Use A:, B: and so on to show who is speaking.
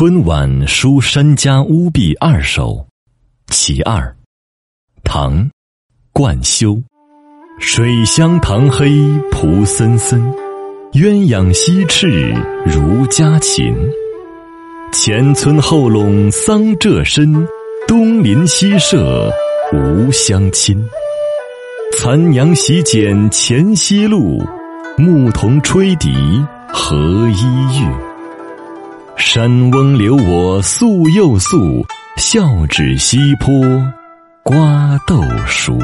A: 春晚书山家屋壁二首，其二，唐，冠休。水乡塘黑蒲森森，鸳鸯西翅如家禽。前村后垄桑柘深，东邻西舍无相亲。残阳洗剪前溪路，牧童吹笛何依玉。山翁留我宿又宿，笑指西坡瓜豆熟。